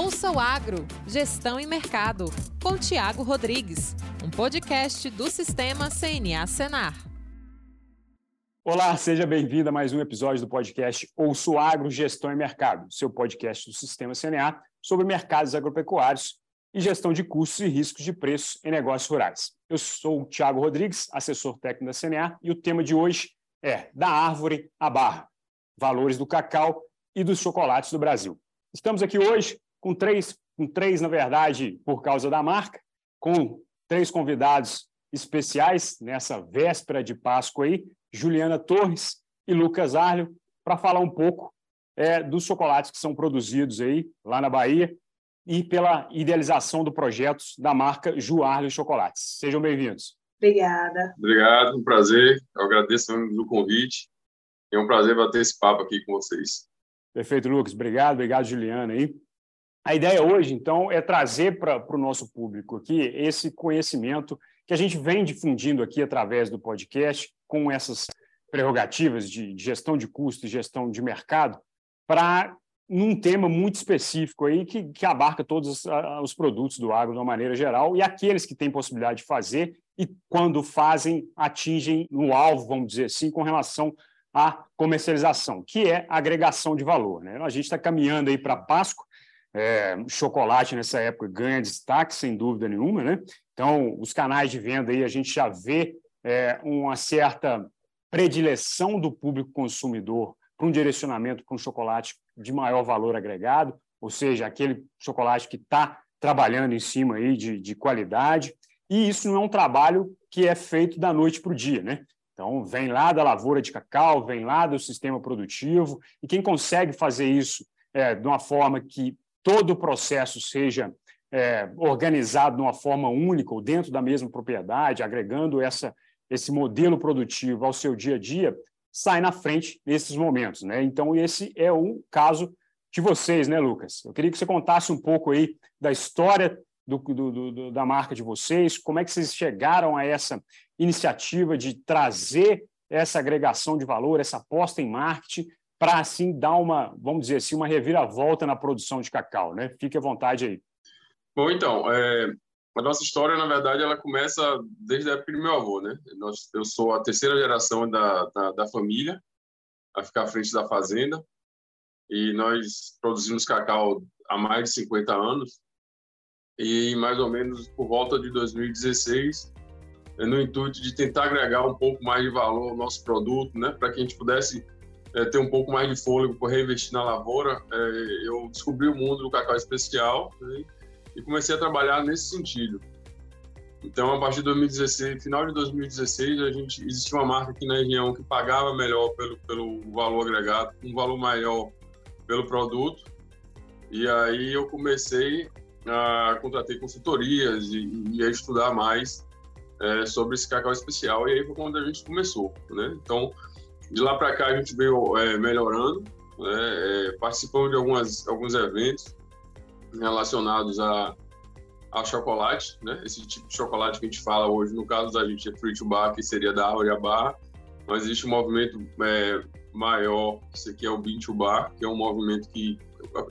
Ouça o Agro, Gestão e Mercado, com Tiago Rodrigues, um podcast do Sistema CNA Senar. Olá, seja bem-vindo a mais um episódio do podcast Ouça o Agro, Gestão e Mercado, seu podcast do Sistema CNA sobre mercados agropecuários e gestão de custos e riscos de preços em negócios rurais. Eu sou o Tiago Rodrigues, assessor técnico da CNA, e o tema de hoje é Da Árvore à Barra, valores do cacau e dos chocolates do Brasil. Estamos aqui hoje com três, com três, na verdade, por causa da marca, com três convidados especiais nessa véspera de Páscoa aí, Juliana Torres e Lucas Arlio, para falar um pouco é, dos chocolates que são produzidos aí lá na Bahia e pela idealização do projeto da marca Juarlio Chocolates. Sejam bem-vindos. Obrigada. Obrigado, um prazer. Eu agradeço o convite. É um prazer bater esse papo aqui com vocês. Perfeito, Lucas. Obrigado, obrigado, Juliana. aí. A ideia hoje, então, é trazer para o nosso público aqui esse conhecimento que a gente vem difundindo aqui através do podcast, com essas prerrogativas de gestão de custo e gestão de mercado, para num tema muito específico aí que, que abarca todos os produtos do agro de uma maneira geral e aqueles que têm possibilidade de fazer e quando fazem atingem no alvo, vamos dizer assim, com relação à comercialização, que é agregação de valor. Né? A gente está caminhando aí para Páscoa é, chocolate nessa época ganha destaque, sem dúvida nenhuma, né? Então, os canais de venda aí a gente já vê é, uma certa predileção do público consumidor para um direcionamento para um chocolate de maior valor agregado, ou seja, aquele chocolate que está trabalhando em cima aí de, de qualidade. E isso não é um trabalho que é feito da noite para o dia, né? Então, vem lá da lavoura de cacau, vem lá do sistema produtivo, e quem consegue fazer isso é, de uma forma que todo o processo seja é, organizado de uma forma única ou dentro da mesma propriedade, agregando essa, esse modelo produtivo ao seu dia a dia, sai na frente nesses momentos. Né? Então, esse é um caso de vocês, né, Lucas? Eu queria que você contasse um pouco aí da história do, do, do, da marca de vocês, como é que vocês chegaram a essa iniciativa de trazer essa agregação de valor, essa aposta em marketing para assim dar uma, vamos dizer assim, uma reviravolta na produção de cacau, né? Fique à vontade aí. Bom, então, é, a nossa história, na verdade, ela começa desde a época do meu avô, né? Eu sou a terceira geração da, da, da família a ficar à frente da fazenda e nós produzimos cacau há mais de 50 anos e mais ou menos por volta de 2016 no intuito de tentar agregar um pouco mais de valor ao nosso produto, né, para que a gente pudesse é, ter um pouco mais de fôlego para reinvestir na lavoura, é, eu descobri o mundo do cacau especial né, e comecei a trabalhar nesse sentido. Então, a partir de 2016, final de 2016, a gente existia uma marca aqui na região que pagava melhor pelo, pelo valor agregado, um valor maior pelo produto. E aí eu comecei a contratar consultorias e, e a estudar mais é, sobre esse cacau especial. E aí foi quando a gente começou, né? Então, de lá para cá a gente veio é, melhorando, né, é, participando de algumas, alguns eventos relacionados a, a chocolate, né? Esse tipo de chocolate que a gente fala hoje, no caso da gente é fruit bar, que seria da árvore à barra, mas existe um movimento é, maior, esse aqui é o bean to bar, que é um movimento que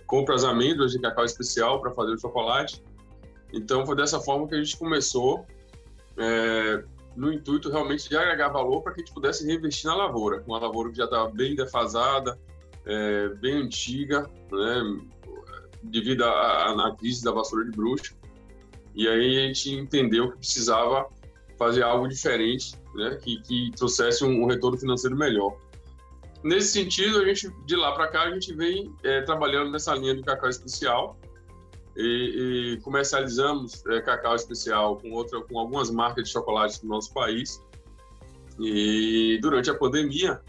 compra as amêndoas de cacau especial para fazer o chocolate. Então foi dessa forma que a gente começou. É, no intuito realmente de agregar valor para que a gente pudesse reinvestir na lavoura, uma lavoura que já estava bem defasada, é, bem antiga, né, devido à crise da vassoura de bruxa. E aí a gente entendeu que precisava fazer algo diferente, né, que, que trouxesse um, um retorno financeiro melhor. Nesse sentido, a gente de lá para cá a gente vem é, trabalhando nessa linha do cacau especial, e, e comercializamos é, cacau especial com outra, com algumas marcas de chocolate do nosso país. E durante a pandemia,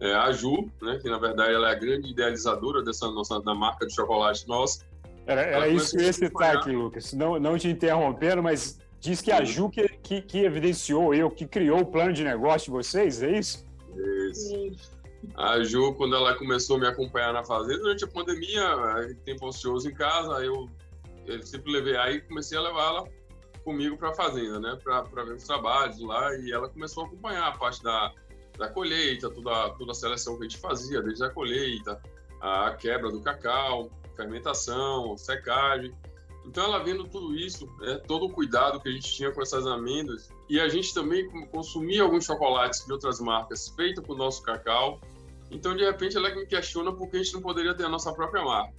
é, a Ju, né, que na verdade ela é a grande idealizadora dessa nossa da marca de chocolate nossa. Era, era isso que eu ia citar aqui, Lucas. Não, não te interrompendo, mas diz que a Ju que, que, que evidenciou eu, que criou o plano de negócio de vocês, é isso? Isso. A Ju, quando ela começou a me acompanhar na fazenda, durante a pandemia, tempo ocioso em casa, eu, eu sempre levei aí comecei a levá-la comigo para a fazenda, né, para ver os trabalhos lá, e ela começou a acompanhar a parte da, da colheita, toda, toda a seleção que a gente fazia, desde a colheita, a quebra do cacau, fermentação, secagem. Então, ela vendo tudo isso, né, todo o cuidado que a gente tinha com essas amêndoas, e a gente também consumia alguns chocolates de outras marcas feitos com o nosso cacau. Então, de repente, ela me questiona por que a gente não poderia ter a nossa própria marca.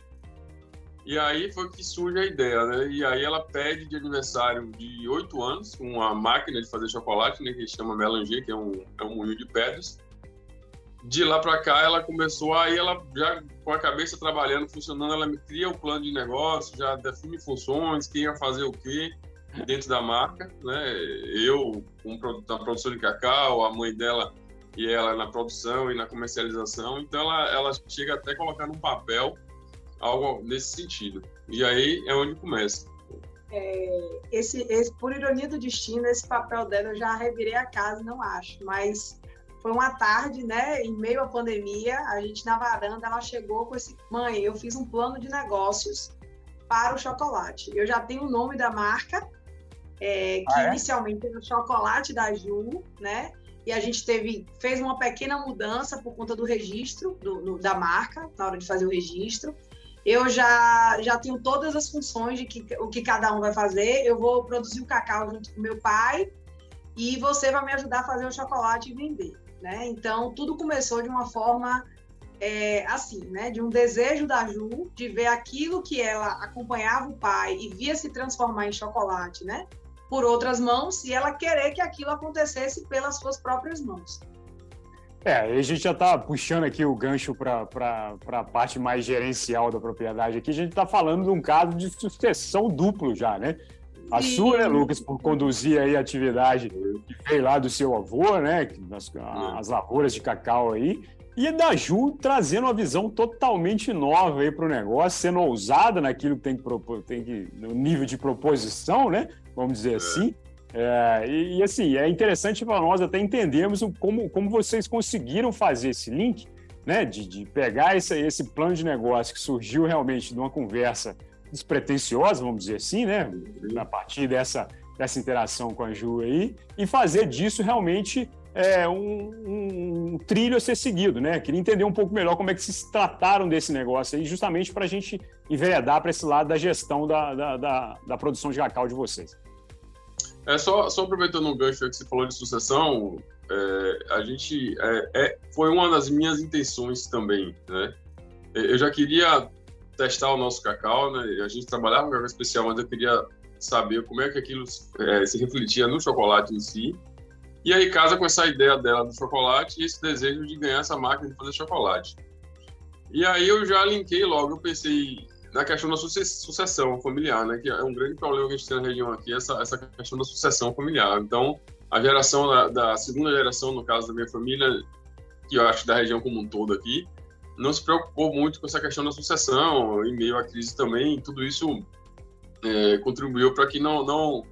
E aí foi que surge a ideia, né? E aí ela pede de aniversário de oito anos uma máquina de fazer chocolate, né? Que chama Melanger, que é um, é um moinho de pedras. De lá para cá, ela começou, aí ela já com a cabeça trabalhando, funcionando, ela me cria o um plano de negócio, já define funções, quem ia fazer o quê dentro da marca, né? Eu, com na produção de cacau, a mãe dela e ela na produção e na comercialização. Então, ela, ela chega até colocar num papel algo nesse sentido. E aí é onde começa. É, esse, esse, por ironia do destino, esse papel dela eu já revirei a casa, não acho, mas foi uma tarde, né, em meio à pandemia, a gente na varanda, ela chegou com esse, mãe, eu fiz um plano de negócios para o chocolate. Eu já tenho o nome da marca, é, que ah, é? inicialmente era o chocolate da Ju, né, e a gente teve fez uma pequena mudança por conta do registro do, do, da marca na hora de fazer o registro eu já, já tenho todas as funções de que, o que cada um vai fazer. Eu vou produzir o cacau junto com meu pai e você vai me ajudar a fazer o chocolate e vender. Né? Então, tudo começou de uma forma é, assim, né? de um desejo da Ju de ver aquilo que ela acompanhava o pai e via se transformar em chocolate né? Por outras mãos e ela querer que aquilo acontecesse pelas suas próprias mãos. É, a gente já está puxando aqui o gancho para a parte mais gerencial da propriedade aqui. A gente está falando de um caso de sucessão duplo já, né? A Sim. sua, né, Lucas, por conduzir aí a atividade que veio lá do seu avô, né? As, as lavouras de cacau aí. E a da Ju trazendo uma visão totalmente nova aí para o negócio, sendo ousada naquilo que tem que, propor, tem que no nível de proposição, né? Vamos dizer é. assim. É, e, e, assim, é interessante para nós até entendermos como, como vocês conseguiram fazer esse link, né? De, de pegar esse, esse plano de negócio que surgiu realmente de uma conversa despretensiosa, vamos dizer assim, né? A partir dessa, dessa interação com a Ju aí, e fazer disso realmente é, um, um, trilho a ser seguido, né? Queria entender um pouco melhor como é que se trataram desse negócio aí, justamente para a gente enveredar para esse lado da gestão da, da, da, da produção de cacau de vocês. É só, só aproveitando um gancho que você falou de sucessão, é, a gente é, é, foi uma das minhas intenções também, né? Eu já queria testar o nosso cacau, né? A gente trabalhava com cacau especial, mas eu queria saber como é que aquilo é, se refletia no chocolate em si. E aí casa com essa ideia dela do chocolate e esse desejo de ganhar essa máquina de fazer chocolate. E aí eu já linkei logo, eu pensei, na questão da sucessão familiar, né? Que é um grande problema que a gente tem na região aqui, essa, essa questão da sucessão familiar. Então, a geração da, da, segunda geração, no caso da minha família, que eu acho da região como um todo aqui, não se preocupou muito com essa questão da sucessão, em meio à crise também, tudo isso é, contribuiu para que não, não,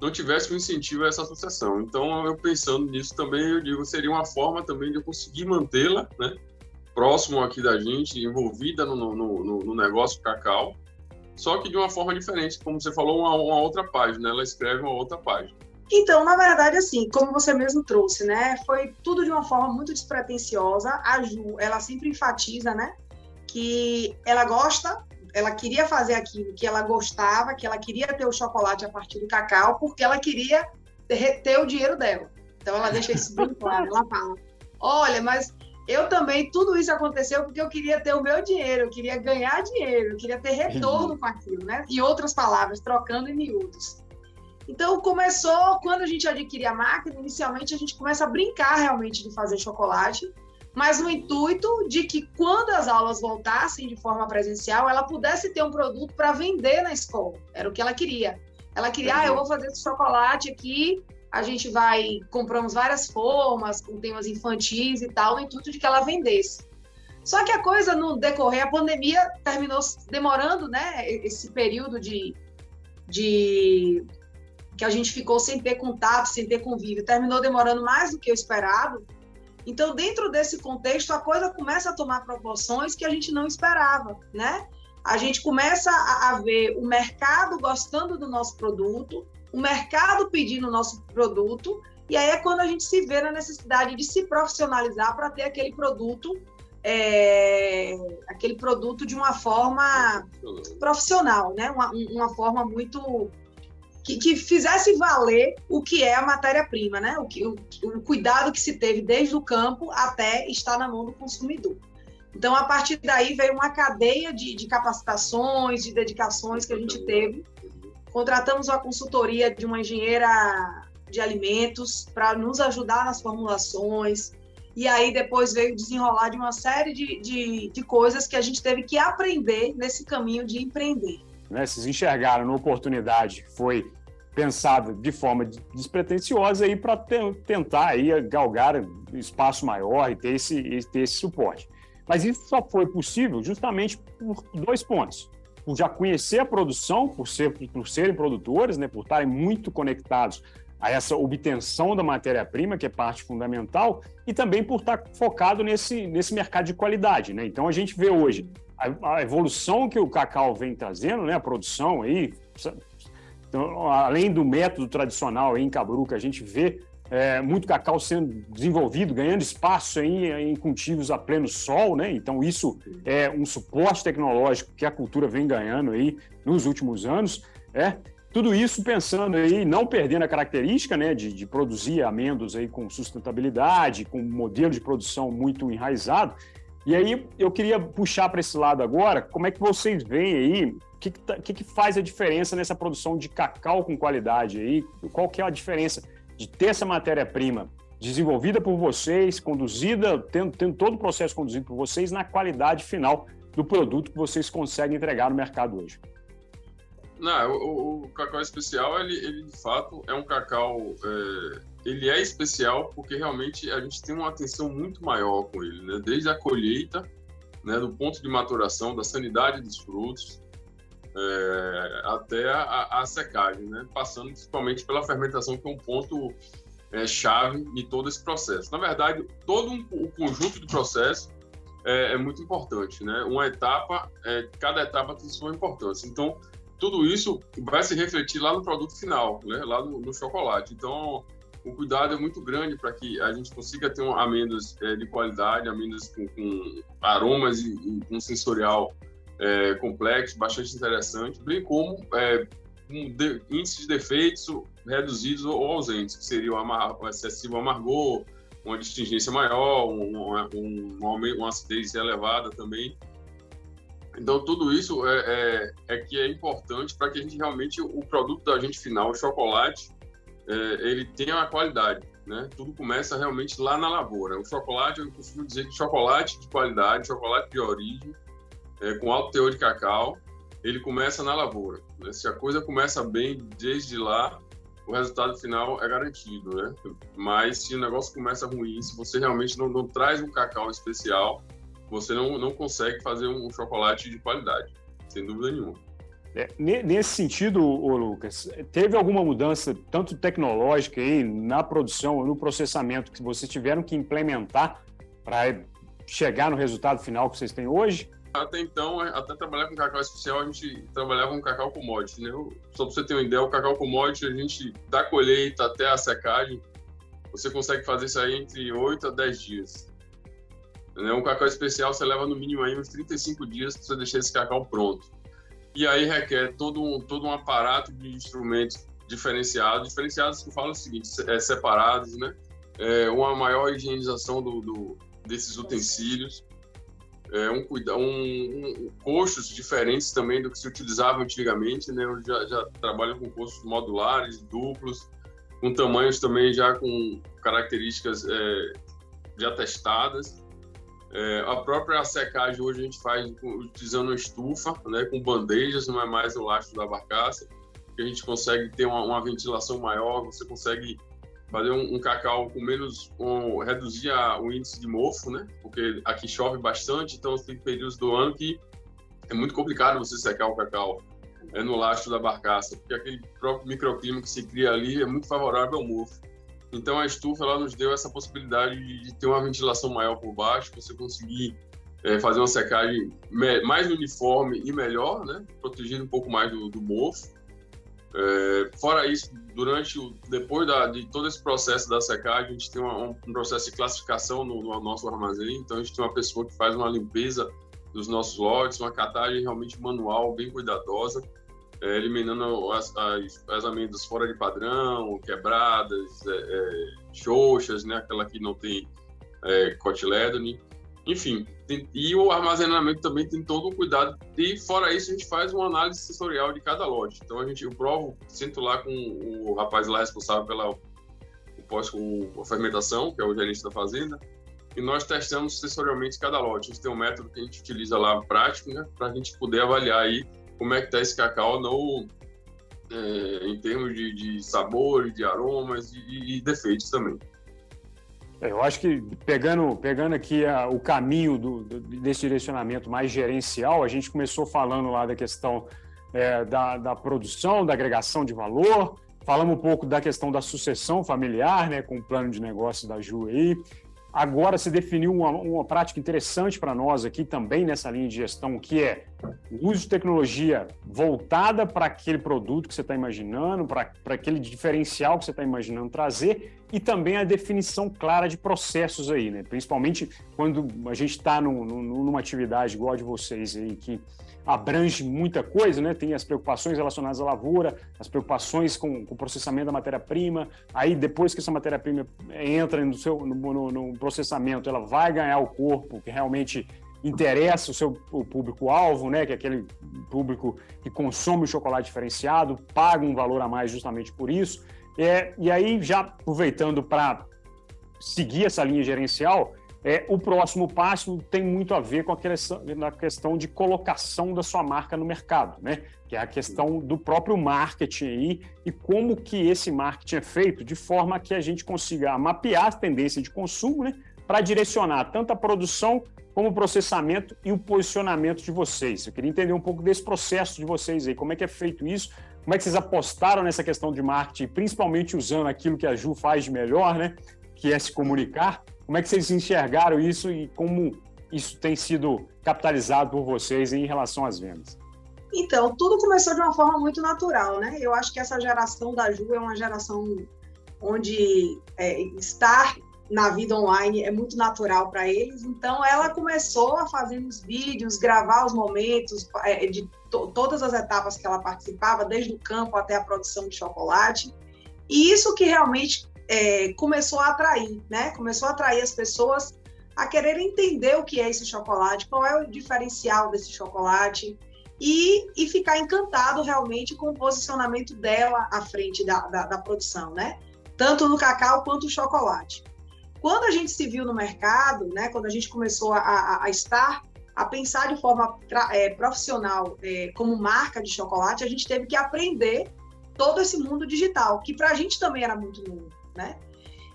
não tivesse um incentivo a essa sucessão. Então, eu pensando nisso também, eu digo, seria uma forma também de eu conseguir mantê-la, né? próximo aqui da gente, envolvida no, no, no, no, negócio Cacau, só que de uma forma diferente, como você falou, uma, uma, outra página, ela escreve uma outra página. Então, na verdade, assim, como você mesmo trouxe, né, foi tudo de uma forma muito despretensiosa. A Ju, ela sempre enfatiza, né, que ela gosta, ela queria fazer aquilo que ela gostava, que ela queria ter o chocolate a partir do cacau, porque ela queria ter o dinheiro dela. Então, ela deixa isso bem claro. Ela fala: olha, mas eu também, tudo isso aconteceu porque eu queria ter o meu dinheiro, eu queria ganhar dinheiro, eu queria ter retorno com aquilo, né? Em outras palavras, trocando em miúdos. Então, começou, quando a gente adquire a máquina, inicialmente a gente começa a brincar realmente de fazer chocolate, mas no intuito de que quando as aulas voltassem de forma presencial, ela pudesse ter um produto para vender na escola. Era o que ela queria. Ela queria, ah, eu vou fazer esse chocolate aqui a gente vai, compramos várias formas com temas infantis e tal, no intuito de que ela vendesse. Só que a coisa no decorrer, a pandemia terminou demorando, né? Esse período de, de que a gente ficou sem ter contato, sem ter convívio, terminou demorando mais do que eu esperava. Então, dentro desse contexto, a coisa começa a tomar proporções que a gente não esperava, né? A gente começa a, a ver o mercado gostando do nosso produto, o mercado pedindo o nosso produto, e aí é quando a gente se vê na necessidade de se profissionalizar para ter aquele produto é, aquele produto de uma forma profissional, né? Uma, uma forma muito que, que, fizesse valer o que é a matéria-prima, né? O, que, o, o cuidado que se teve desde o campo até estar na mão do consumidor. Então, a partir daí veio uma cadeia de, de capacitações, de dedicações que a gente teve. Contratamos uma consultoria de uma engenheira de alimentos para nos ajudar nas formulações, e aí depois veio desenrolar de uma série de, de, de coisas que a gente teve que aprender nesse caminho de empreender. Né, vocês enxergaram uma oportunidade foi pensada de forma despretensiosa aí para tentar aí galgar espaço maior e ter esse, ter esse suporte. Mas isso só foi possível justamente por dois pontos. Por já conhecer a produção, por, ser, por serem produtores, né, por estarem muito conectados a essa obtenção da matéria-prima, que é parte fundamental, e também por estar focado nesse, nesse mercado de qualidade. Né? Então, a gente vê hoje a, a evolução que o cacau vem trazendo, né? a produção aí, então, além do método tradicional em Cabru, que a gente vê é, muito cacau sendo desenvolvido, ganhando espaço aí em cultivos a pleno sol, né? Então, isso é um suporte tecnológico que a cultura vem ganhando aí nos últimos anos. É, tudo isso pensando aí, não perdendo a característica né, de, de produzir amêndoas aí com sustentabilidade, com um modelo de produção muito enraizado. E aí eu queria puxar para esse lado agora, como é que vocês veem aí, o que, tá, que, que faz a diferença nessa produção de cacau com qualidade aí? Qual que é a diferença de ter essa matéria-prima desenvolvida por vocês, conduzida, tendo, tendo todo o processo conduzido por vocês na qualidade final do produto que vocês conseguem entregar no mercado hoje? Não, o, o, cacau especial, ele, ele, de fato é um cacau. É, ele é especial porque realmente a gente tem uma atenção muito maior com ele, né? Desde a colheita, né, do ponto de maturação, da sanidade dos frutos, é, até a, a, secagem, né? Passando principalmente pela fermentação, que é um ponto é, chave em todo esse processo. Na verdade, todo um, o conjunto de processo é, é muito importante, né? Uma etapa, é, cada etapa tem sua importância. Então, tudo isso vai se refletir lá no produto final, né? lá no, no chocolate. Então, o cuidado é muito grande para que a gente consiga ter um, amêndoas é, de qualidade, amêndoas com, com aromas e, e com sensorial é, complexo, bastante interessante, bem como é, um de, índices de defeitos reduzidos ou ausentes, que seria o, amar, o excessivo amargor, uma distingência maior, um, um, um, uma acidez elevada também. Então, tudo isso é, é, é que é importante para que a gente realmente, o produto da gente final, o chocolate, é, ele tenha a qualidade, né? Tudo começa realmente lá na lavoura. O chocolate, eu costumo dizer que chocolate de qualidade, chocolate de origem, é, com alto teor de cacau, ele começa na lavoura. Né? Se a coisa começa bem desde lá, o resultado final é garantido, né? Mas se o negócio começa ruim, se você realmente não, não traz um cacau especial, você não, não consegue fazer um chocolate de qualidade, sem dúvida nenhuma. É, nesse sentido, ô Lucas, teve alguma mudança, tanto tecnológica aí, na produção, no processamento, que vocês tiveram que implementar para chegar no resultado final que vocês têm hoje? Até então, até trabalhar com cacau especial, a gente trabalhava com cacau commodity, né? Só para você ter uma ideia, o cacau commodity, a gente, da colheita até a secagem, você consegue fazer isso aí entre 8 a 10 dias. Um cacau especial você leva no mínimo aí uns 35 dias para você deixar esse cacau pronto. E aí requer todo um, todo um aparato de instrumentos diferenciados, diferenciados que eu falo o seguinte, é, separados, né? É, uma maior higienização do, do desses utensílios, é, um, um, um, coxos diferentes também do que se utilizava antigamente, né? Eu já, já trabalho com coxos modulares, duplos, com tamanhos também já com características é, já testadas. É, a própria secagem hoje a gente faz utilizando estufa, né, com bandejas, não é mais o lastro da barcaça, que a gente consegue ter uma, uma ventilação maior, você consegue fazer um, um cacau com menos, um, reduzir a, o índice de mofo, né, porque aqui chove bastante, então tem períodos do ano que é muito complicado você secar o cacau é, no lastro da barcaça, porque aquele próprio microclima que se cria ali é muito favorável ao mofo. Então a estufa ela nos deu essa possibilidade de ter uma ventilação maior por baixo, você conseguir é, fazer uma secagem mais uniforme e melhor, né? protegendo um pouco mais do, do mofo. É, fora isso, durante o, depois da, de todo esse processo da secagem, a gente tem uma, um, processo de classificação no, no, nosso armazém. Então, a gente tem uma pessoa que faz uma limpeza dos nossos lotes, uma catagem realmente manual, bem cuidadosa, é, eliminando as, as, as, amêndoas fora de padrão, quebradas, é, é xoxas, né, aquela que não tem é. Enfim, tem, e o armazenamento também tem todo o cuidado. E fora isso, a gente faz uma análise sensorial de cada lote. Então a gente, eu provo, sinto lá com o rapaz lá responsável pela pós, o, a fermentação, que é o gerente da fazenda, e nós testamos sensorialmente cada lote. A gente tem um método que a gente utiliza lá prático, né, para a gente poder avaliar aí como é que está esse cacau no, é, em termos de, de sabores, de aromas e, e defeitos também. É, eu acho que pegando, pegando aqui a, o caminho do, do, desse direcionamento mais gerencial, a gente começou falando lá da questão é, da, da, produção, da agregação de valor, falamos um pouco da questão da sucessão familiar, né, com o plano de negócio da Ju aí. Agora se definiu uma, uma prática interessante para nós aqui também nessa linha de gestão, que é o uso de tecnologia voltada para aquele produto que você está imaginando, para aquele diferencial que você está imaginando trazer, e também a definição clara de processos aí, né? Principalmente quando a gente está numa atividade igual a de vocês aí, que abrange muita coisa, né? Tem as preocupações relacionadas à lavoura, as preocupações com, com o processamento da matéria-prima. Aí, depois que essa matéria-prima entra no, seu, no, no, no, processamento, ela vai ganhar o corpo que realmente interessa o seu público-alvo, né? Que é aquele público que consome o chocolate diferenciado, paga um valor a mais justamente por isso. É, e aí, já aproveitando para seguir essa linha gerencial, é, o próximo passo tem muito a ver com a questão, a questão de colocação da sua marca no mercado, né? Que é a questão do próprio marketing aí e como que esse marketing é feito de forma que a gente consiga mapear as tendências de consumo, né? Para direcionar tanto a produção como o processamento e o posicionamento de vocês. Eu queria entender um pouco desse processo de vocês aí, como é que é feito isso, como é que vocês apostaram nessa questão de marketing, principalmente usando aquilo que a Ju faz de melhor, né? Que é se comunicar como é que vocês enxergaram isso e como isso tem sido capitalizado por vocês em relação às vendas? Então, tudo começou de uma forma muito natural, né? Eu acho que essa geração da Ju é uma geração onde é, estar na vida online é muito natural para eles. Então, ela começou a fazer os vídeos, gravar os momentos é, de to todas as etapas que ela participava, desde o campo até a produção de chocolate. E isso que realmente é, começou a atrair, né? Começou a atrair as pessoas a querer entender o que é esse chocolate, qual é o diferencial desse chocolate e, e ficar encantado realmente com o posicionamento dela à frente da, da, da produção, né? Tanto no cacau quanto no chocolate. Quando a gente se viu no mercado, né? Quando a gente começou a, a, a estar a pensar de forma é, profissional é, como marca de chocolate, a gente teve que aprender todo esse mundo digital, que para a gente também era muito novo né?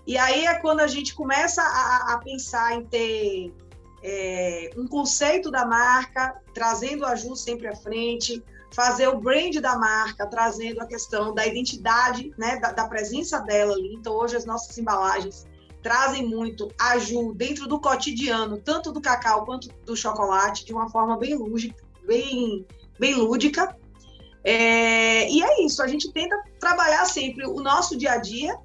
E aí é quando a gente começa a, a pensar em ter é, um conceito da marca, trazendo a Ju sempre à frente, fazer o brand da marca, trazendo a questão da identidade, né, da, da, presença dela ali. Então, hoje as nossas embalagens trazem muito a Ju dentro do cotidiano, tanto do cacau quanto do chocolate, de uma forma bem lúdica, bem, bem lúdica. É, e é isso, a gente tenta trabalhar sempre o nosso dia a dia,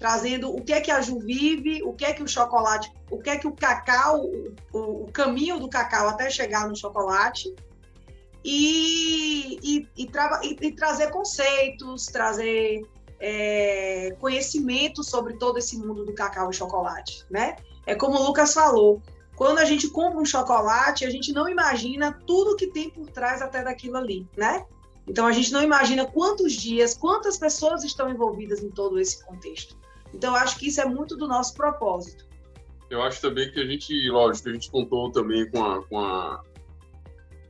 trazendo o que é que a Ju vive, o que é que o chocolate, o que é que o cacau, o, o caminho do cacau até chegar no chocolate, e, e, e, tra e trazer conceitos, trazer é, conhecimento sobre todo esse mundo do cacau e chocolate, né? É como o Lucas falou, quando a gente compra um chocolate, a gente não imagina tudo que tem por trás até daquilo ali, né? Então a gente não imagina quantos dias, quantas pessoas estão envolvidas em todo esse contexto. Então, acho que isso é muito do nosso propósito. Eu acho também que a gente, lógico, a gente contou também com a, com a,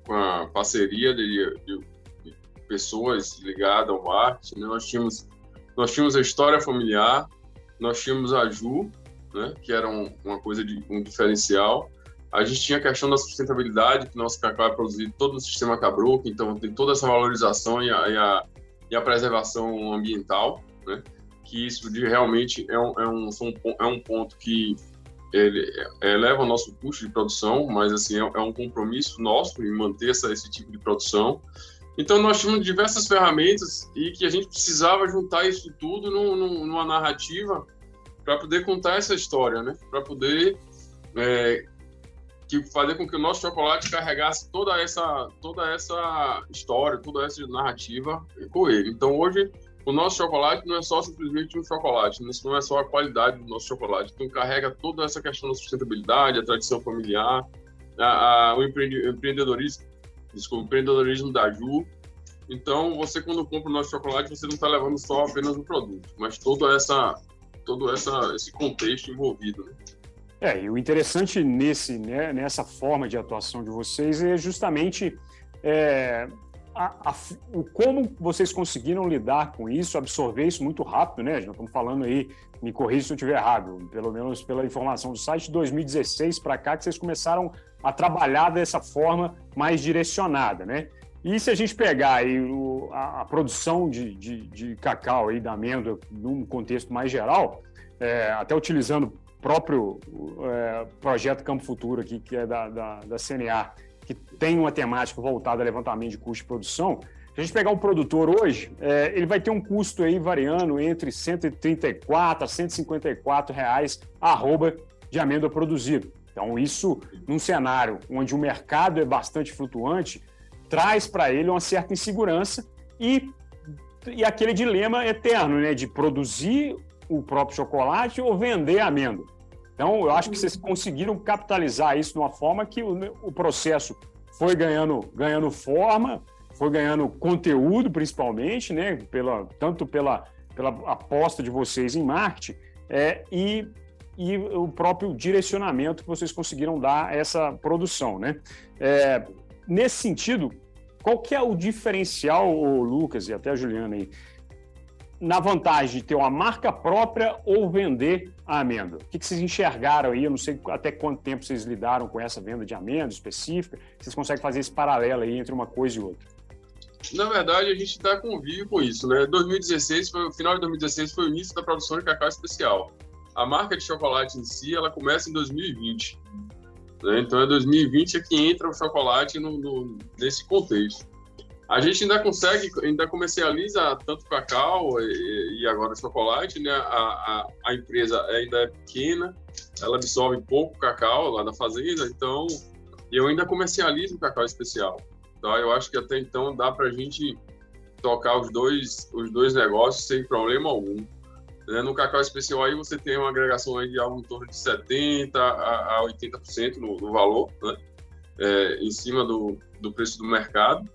com a parceria de, de, de pessoas ligadas ao marketing. Né? Nós, tínhamos, nós tínhamos a história familiar, nós tínhamos a Ju, né? que era um, uma coisa de um diferencial. A gente tinha a questão da sustentabilidade, que nosso cacau é produzido todo no sistema Cabroco, então tem toda essa valorização e a, e a, e a preservação ambiental, né? Que isso de realmente é um, é um, é um ponto que ele eleva o nosso custo de produção, mas assim é, é um compromisso nosso em manter essa, esse tipo de produção. Então, nós tínhamos diversas ferramentas e que a gente precisava juntar isso tudo numa narrativa para poder contar essa história, né? Para poder é, que fazer com que o nosso chocolate carregasse toda essa toda essa história, toda essa narrativa com ele. Então, hoje o nosso chocolate não é só simplesmente um chocolate, isso não é só a qualidade do nosso chocolate. Então, carrega toda essa questão da sustentabilidade, a tradição familiar, a, a, o empreendedorismo, desculpa, o empreendedorismo da Ju. Então, você quando compra o nosso chocolate, você não está levando só apenas o produto, mas toda essa, todo essa, esse contexto envolvido. Né? É, e o interessante nesse, né, nessa forma de atuação de vocês é justamente é, a, a, como vocês conseguiram lidar com isso, absorver isso muito rápido, né? Já estamos falando aí, me corrija se eu estiver errado, pelo menos pela informação do site, de 2016 para cá, que vocês começaram a trabalhar dessa forma mais direcionada, né? E se a gente pegar aí o, a, a, produção de, de, de, cacau aí, da amêndoa, num contexto mais geral, é, até utilizando o próprio é, projeto Campo Futuro aqui, que é da, da, da CNA, que tem uma temática voltada a levantamento de custo de produção, se a gente pegar um produtor hoje, é, ele vai ter um custo aí variando entre 134 a 154 reais arroba de amêndoa produzido. Então, isso, num cenário onde o mercado é bastante flutuante, traz para ele uma certa insegurança e, e aquele dilema eterno né, de produzir o próprio chocolate ou vender a amêndoa. Então, eu acho que vocês conseguiram capitalizar isso de uma forma que o, o processo foi ganhando, ganhando forma, foi ganhando conteúdo, principalmente, né? Pela, tanto pela, pela aposta de vocês em marketing é, e, e o próprio direcionamento que vocês conseguiram dar a essa produção, né? É, nesse sentido, qual que é o diferencial, Lucas e até a Juliana aí, na vantagem de ter uma marca própria ou vender a amêndoa? O que, vocês enxergaram aí? Eu não sei até quanto tempo vocês lidaram com essa venda de amêndoa específica. Vocês conseguem fazer esse paralelo aí entre uma coisa e outra? Na verdade, a gente está convívio com isso, né? 2016, foi, o final de 2016 foi o início da produção de cacau especial. A marca de chocolate em si, ela começa em 2020. Né? Então, é 2020 é que entra o chocolate no, no, nesse contexto. A gente ainda consegue, ainda comercializa tanto cacau e, e agora chocolate, né? A, a, a, empresa ainda é pequena, ela absorve pouco cacau lá da fazenda, então eu ainda comercializo cacau especial. Tá? Eu acho que até então dá para a gente tocar os dois, os dois negócios sem problema algum. Né? No cacau especial aí você tem uma agregação aí de algo em torno de 70% a, a 80% no, no valor, né? É, em cima do, do preço do mercado.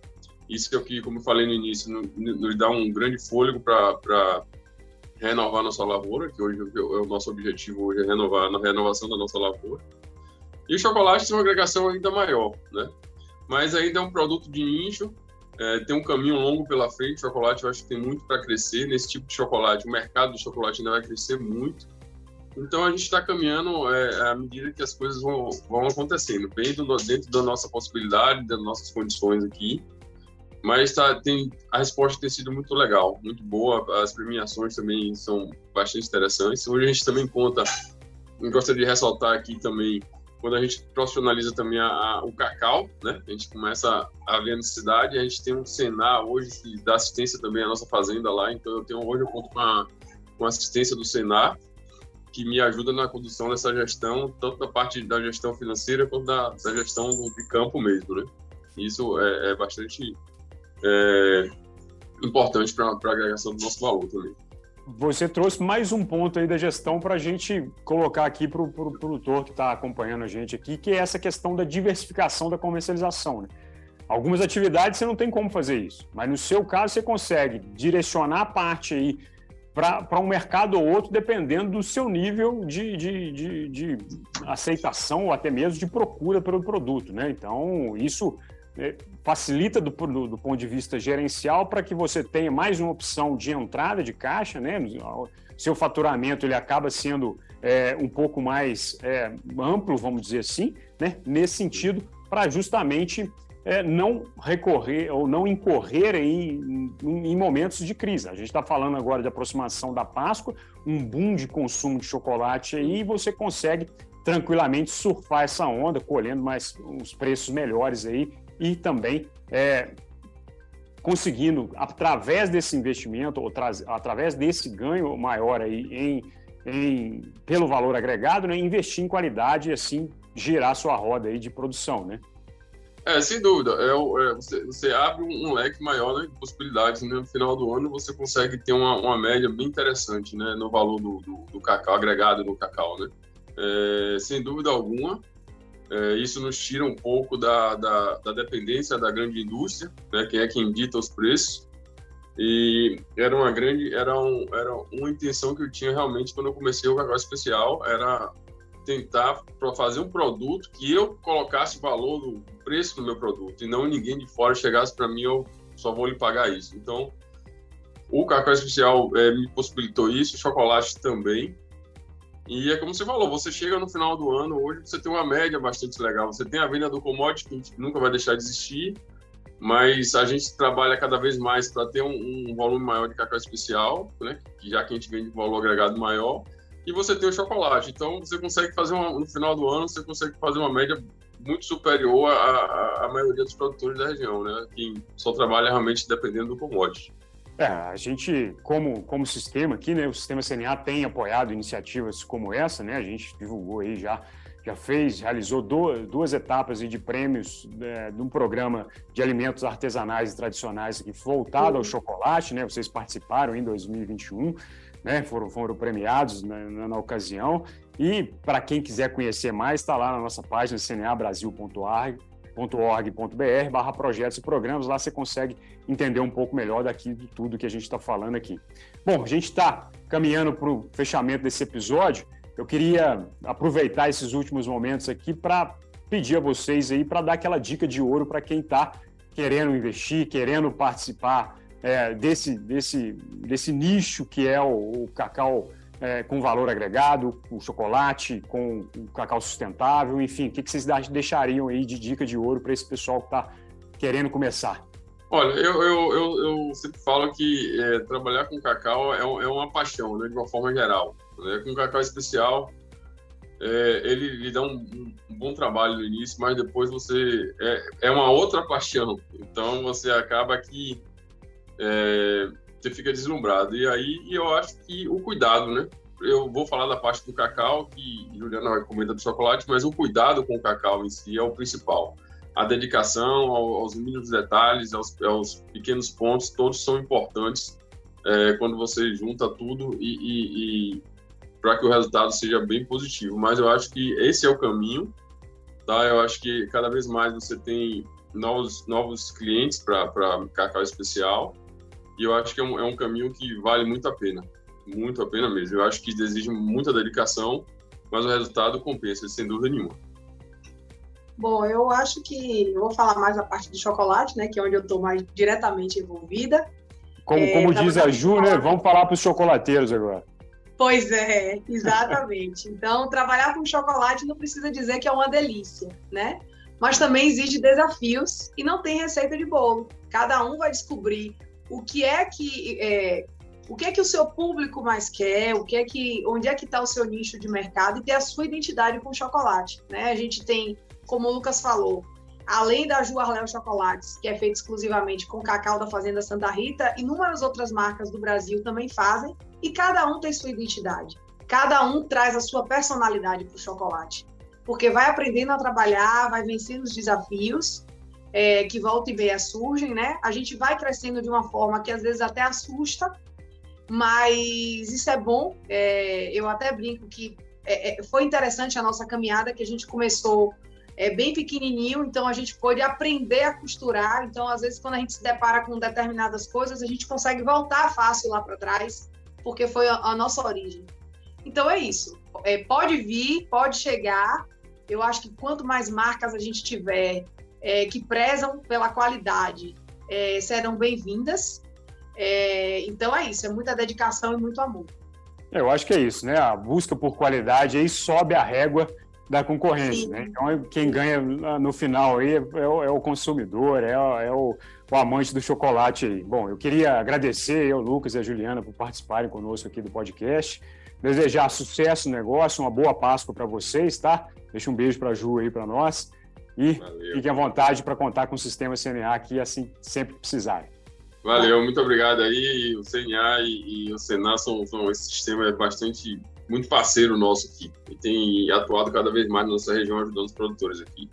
Isso é o que, como eu falei no início, nos dá um grande fôlego para renovar nossa lavoura, que hoje é o nosso objetivo hoje é renovar a renovação da nossa lavoura. E o chocolate tem uma agregação ainda maior, né? Mas ainda é um produto de nicho, é, tem um caminho longo pela frente. O chocolate eu acho que tem muito para crescer nesse tipo de chocolate. O mercado do chocolate ainda vai crescer muito. Então a gente está caminhando é, à medida que as coisas vão, vão acontecendo, bem do, dentro da nossa possibilidade, das nossas condições aqui. Mas tá, tem, a resposta tem sido muito legal, muito boa. As premiações também são bastante interessantes. Hoje a gente também conta, gostaria de ressaltar aqui também, quando a gente profissionaliza também a, a, o cacau, né? A gente começa a ver a necessidade. A gente tem um Senar hoje que dá assistência também à nossa fazenda lá. Então eu tenho hoje eu conto com a, com a assistência do Senar que me ajuda na condução dessa gestão, tanto da parte da gestão financeira quanto da, da gestão de campo mesmo, né? Isso é, é bastante é, importante para a agregação do nosso valor também. Você trouxe mais um ponto aí da gestão para a gente colocar aqui para o pro produtor que está acompanhando a gente aqui, que é essa questão da diversificação da comercialização. Né? Algumas atividades você não tem como fazer isso, mas no seu caso você consegue direcionar a parte aí para um mercado ou outro, dependendo do seu nível de, de, de, de aceitação ou até mesmo de procura pelo produto. Né? Então, isso é, facilita do, do, do, ponto de vista gerencial para que você tenha mais uma opção de entrada de caixa, né? Seu faturamento ele acaba sendo é, um pouco mais é, amplo, vamos dizer assim, né? Nesse sentido, para justamente é, não recorrer ou não incorrer em, em, em momentos de crise. A gente está falando agora de aproximação da Páscoa, um boom de consumo de chocolate aí, e você consegue tranquilamente surfar essa onda, colhendo mais uns preços melhores aí e também é, conseguindo, através desse investimento, ou através desse ganho maior aí em, em, pelo valor agregado, né, investir em qualidade e assim girar sua roda aí de produção, né? É, sem dúvida. É, é você, você, abre um, leque maior né, de possibilidades. Né? No final do ano, você consegue ter uma, uma média bem interessante né, no valor do, do, do cacau, agregado no cacau. Né? É, sem dúvida alguma, é, isso nos tira um pouco da, da, da, dependência da grande indústria, né, é quem dita os preços. E era uma grande, era, um, era uma intenção que eu tinha realmente quando eu comecei o cacau especial, era tentar fazer um produto que eu colocasse valor no preço do meu produto e não ninguém de fora chegasse para mim eu só vou lhe pagar isso. Então, o cacau especial é, me possibilitou isso, o chocolate também. E é como você falou, você chega no final do ano, hoje você tem uma média bastante legal. Você tem a venda do commodity, que nunca vai deixar de existir, mas a gente trabalha cada vez mais para ter um, um, volume maior de cacau especial, né? já que a gente vende valor agregado maior, e você tem o chocolate. Então, você consegue fazer, uma, no final do ano, você consegue fazer uma média muito superior à, à maioria dos produtores da região, né? Que só trabalha realmente dependendo do commodity. É, a gente, como, como sistema aqui, né, o sistema CNA tem apoiado iniciativas como essa, né, a gente divulgou aí já, já fez, realizou duas, duas etapas de prêmios é, de um programa de alimentos artesanais e tradicionais aqui, voltado ao chocolate, né, vocês participaram em 2021, né, foram, foram premiados na, na, na ocasião, e para quem quiser conhecer mais, está lá na nossa página cnabrasil.org, www.org.br barra projetos e programas. Lá você consegue entender um pouco melhor daqui de tudo que a gente está falando aqui. Bom, a gente está caminhando para o fechamento desse episódio. Eu queria aproveitar esses últimos momentos aqui para pedir a vocês aí para dar aquela dica de ouro para quem está querendo investir, querendo participar é, desse, desse, desse nicho que é o, o cacau é, com valor agregado, o chocolate, com cacau sustentável, enfim, o que, que vocês deixariam aí de dica de ouro para esse pessoal que está querendo começar? Olha, eu, eu, eu, eu sempre falo que é, trabalhar com cacau é, é, uma paixão, né, de uma forma geral. Né? Com cacau especial, é, ele lhe dá um, um, bom trabalho no início, mas depois você é, é uma outra paixão. Então você acaba que é, você fica deslumbrado. E aí eu acho que o cuidado, né? Eu vou falar da parte do cacau, que Juliana comenta do chocolate, mas o cuidado com o cacau em si é o principal. A dedicação aos mínimos detalhes, aos, aos pequenos pontos, todos são importantes é, quando você junta tudo e, e, e para que o resultado seja bem positivo. Mas eu acho que esse é o caminho, tá? Eu acho que cada vez mais você tem novos, novos clientes para cacau especial e eu acho que é um, é um caminho que vale muito a pena. Muito a pena mesmo. Eu acho que exige muita dedicação, mas o resultado compensa, sem dúvida nenhuma. Bom, eu acho que eu vou falar mais a parte do chocolate, né, que é onde eu estou mais diretamente envolvida. Como, é, como diz a Ju, né, vamos falar para os chocolateiros agora. Pois é, exatamente. então, trabalhar com chocolate não precisa dizer que é uma delícia, né? Mas também exige desafios e não tem receita de bolo. Cada um vai descobrir o que é que é, o que é que o seu público mais quer, o que é que, onde é que está o seu nicho de mercado e ter a sua identidade com o chocolate, né? A gente tem, como o Lucas falou, além da Ju Chocolates, que é feito exclusivamente com cacau da Fazenda Santa Rita, inúmeras outras marcas do Brasil também fazem, e cada um tem sua identidade. Cada um traz a sua personalidade para o chocolate, porque vai aprendendo a trabalhar, vai vencendo os desafios é, que volta e meia surgem, né? A gente vai crescendo de uma forma que às vezes até assusta, mas isso é bom. É, eu até brinco que é, é foi interessante a nossa caminhada, que a gente começou é, bem pequenininho, então a gente pôde aprender a costurar. Então, às vezes, quando a gente se depara com determinadas coisas, a gente consegue voltar fácil lá para trás, porque foi a, a, nossa origem. Então, é isso. É, pode vir, pode chegar. Eu acho que quanto mais marcas a gente tiver é, que prezam pela qualidade é, serão bem-vindas. É, então é isso, é muita dedicação e muito amor. É, eu acho que é isso, né? A busca por qualidade aí sobe a régua da concorrência, né? Então quem ganha no final aí é o, é o consumidor, é, o, é o, o, amante do chocolate aí. Bom, eu queria agradecer eu, Lucas e a Juliana por participarem conosco aqui do podcast. Desejar sucesso no negócio, uma boa Páscoa para vocês, tá? Deixa um beijo para a Ju aí para nós. E Valeu. fiquem à vontade para contar com o sistema CNA aqui assim sempre precisarem. Valeu, muito obrigado aí. O CNA e, e o Senar são, são esse sistema é bastante muito parceiro nosso aqui e tem atuado cada vez mais na nossa região ajudando os produtores aqui.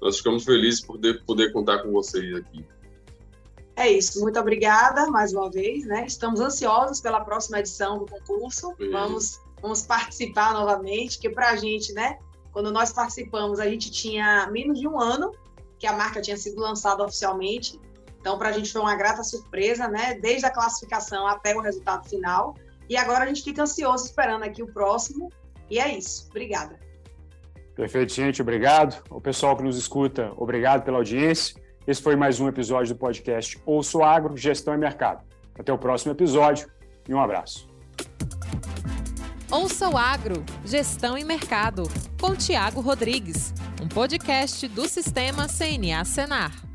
Nós ficamos felizes por poder, poder contar com vocês aqui. É isso, muito obrigada mais uma vez, né? Estamos ansiosos pela próxima edição do concurso. Vamos, vamos participar novamente, que para a gente, né? Quando nós participamos, a gente tinha menos de um ano que a marca tinha sido lançada oficialmente. Então, para a gente foi uma grata surpresa, né? Desde a classificação até o resultado final. E agora a gente fica ansioso esperando aqui o próximo. E é isso. Obrigada. Perfeito, gente. Obrigado. O pessoal que nos escuta, obrigado pela audiência. Esse foi mais um episódio do podcast Ouço Agro, Gestão e Mercado. Até o próximo episódio e um abraço. Ouça o Agro, Gestão e Mercado, com Tiago Rodrigues, um podcast do Sistema CNA Senar.